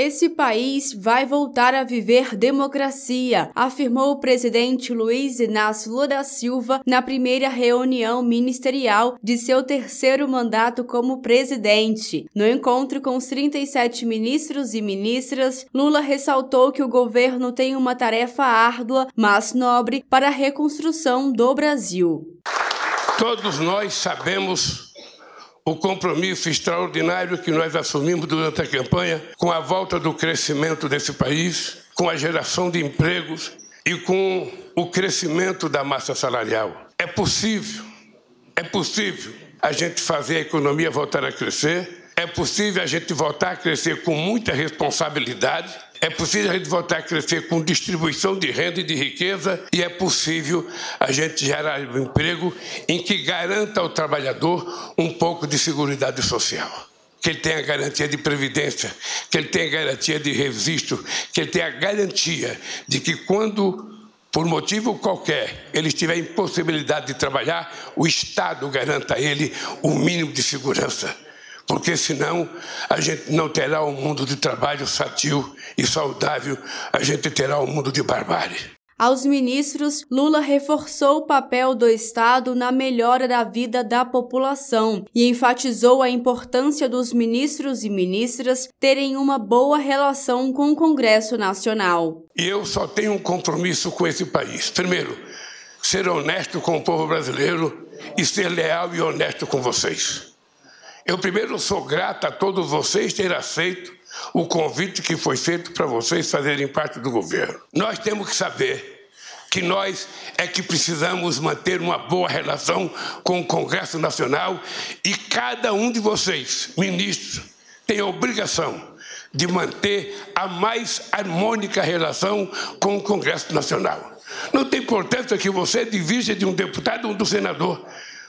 Esse país vai voltar a viver democracia, afirmou o presidente Luiz Inácio Lula da Silva na primeira reunião ministerial de seu terceiro mandato como presidente. No encontro com os 37 ministros e ministras, Lula ressaltou que o governo tem uma tarefa árdua, mas nobre, para a reconstrução do Brasil. Todos nós sabemos o compromisso extraordinário que nós assumimos durante a campanha com a volta do crescimento desse país, com a geração de empregos e com o crescimento da massa salarial. É possível, é possível a gente fazer a economia voltar a crescer, é possível a gente voltar a crescer com muita responsabilidade é possível a gente voltar a crescer com distribuição de renda e de riqueza e é possível a gente gerar um emprego em que garanta ao trabalhador um pouco de segurança social. Que ele tenha garantia de previdência, que ele tenha garantia de registro, que ele tenha garantia de que quando por motivo qualquer, ele estiver em possibilidade de trabalhar, o Estado garanta a ele o mínimo de segurança porque senão a gente não terá um mundo de trabalho sadio e saudável, a gente terá um mundo de barbárie. Aos ministros, Lula reforçou o papel do Estado na melhora da vida da população e enfatizou a importância dos ministros e ministras terem uma boa relação com o Congresso Nacional. Eu só tenho um compromisso com esse país. Primeiro, ser honesto com o povo brasileiro e ser leal e honesto com vocês. Eu primeiro sou grato a todos vocês terem aceito o convite que foi feito para vocês fazerem parte do governo. Nós temos que saber que nós é que precisamos manter uma boa relação com o Congresso Nacional e cada um de vocês, ministros, tem a obrigação de manter a mais harmônica relação com o Congresso Nacional. Não tem importância que você divija de um deputado ou do senador.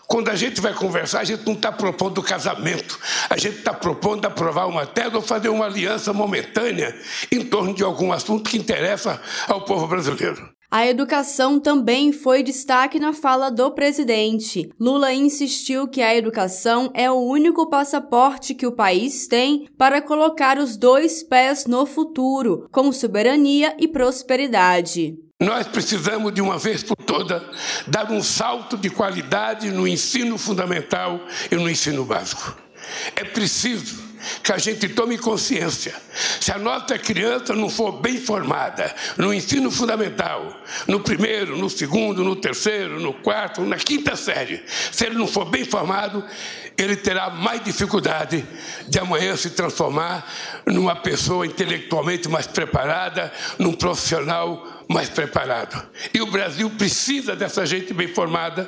Quando a gente vai conversar, a gente não está propondo casamento, a gente está propondo aprovar uma tese ou fazer uma aliança momentânea em torno de algum assunto que interessa ao povo brasileiro. A educação também foi destaque na fala do presidente. Lula insistiu que a educação é o único passaporte que o país tem para colocar os dois pés no futuro, com soberania e prosperidade. Nós precisamos, de uma vez por todas, dar um salto de qualidade no ensino fundamental e no ensino básico. É preciso que a gente tome consciência. Se a nossa criança não for bem formada no ensino fundamental, no primeiro, no segundo, no terceiro, no quarto, na quinta série, se ele não for bem formado, ele terá mais dificuldade de amanhã se transformar numa pessoa intelectualmente mais preparada, num profissional mais preparado. E o Brasil precisa dessa gente bem formada,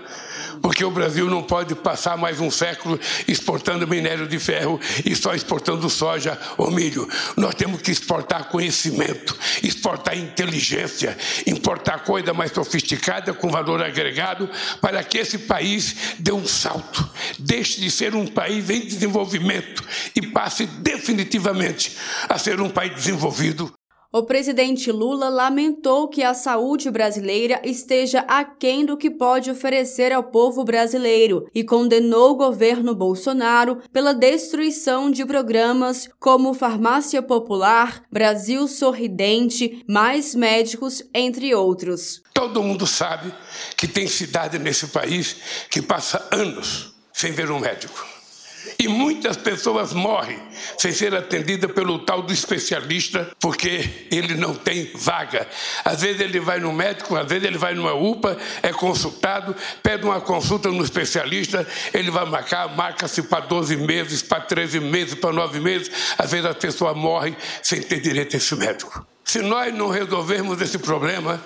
porque o Brasil não pode passar mais um século exportando minério de ferro e só exportando soja ou milho. Nós temos que exportar conhecimento, exportar inteligência, importar coisa mais sofisticada com valor agregado para que esse país dê um salto, deixe de ser um país em desenvolvimento e passe definitivamente a ser um país desenvolvido o presidente Lula lamentou que a saúde brasileira esteja aquém do que pode oferecer ao povo brasileiro e condenou o governo Bolsonaro pela destruição de programas como Farmácia Popular, Brasil Sorridente, Mais Médicos, entre outros. Todo mundo sabe que tem cidade nesse país que passa anos sem ver um médico. E muitas pessoas morrem sem ser atendidas pelo tal do especialista, porque ele não tem vaga. Às vezes ele vai no médico, às vezes ele vai numa UPA, é consultado, pede uma consulta no especialista, ele vai marcar, marca-se para 12 meses, para 13 meses, para 9 meses. Às vezes a pessoa morre sem ter direito a esse médico. Se nós não resolvermos esse problema,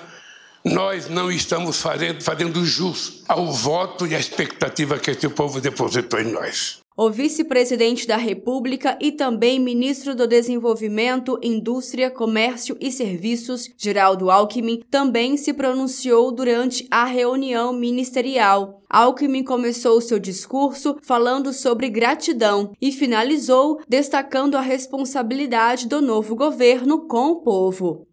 nós não estamos fazendo, fazendo jus ao voto e à expectativa que esse povo depositou em nós. O vice-presidente da República e também ministro do Desenvolvimento, Indústria, Comércio e Serviços, Geraldo Alckmin, também se pronunciou durante a reunião ministerial. Alckmin começou seu discurso falando sobre gratidão e finalizou destacando a responsabilidade do novo governo com o povo.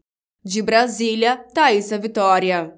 De Brasília, Thaisa Vitória.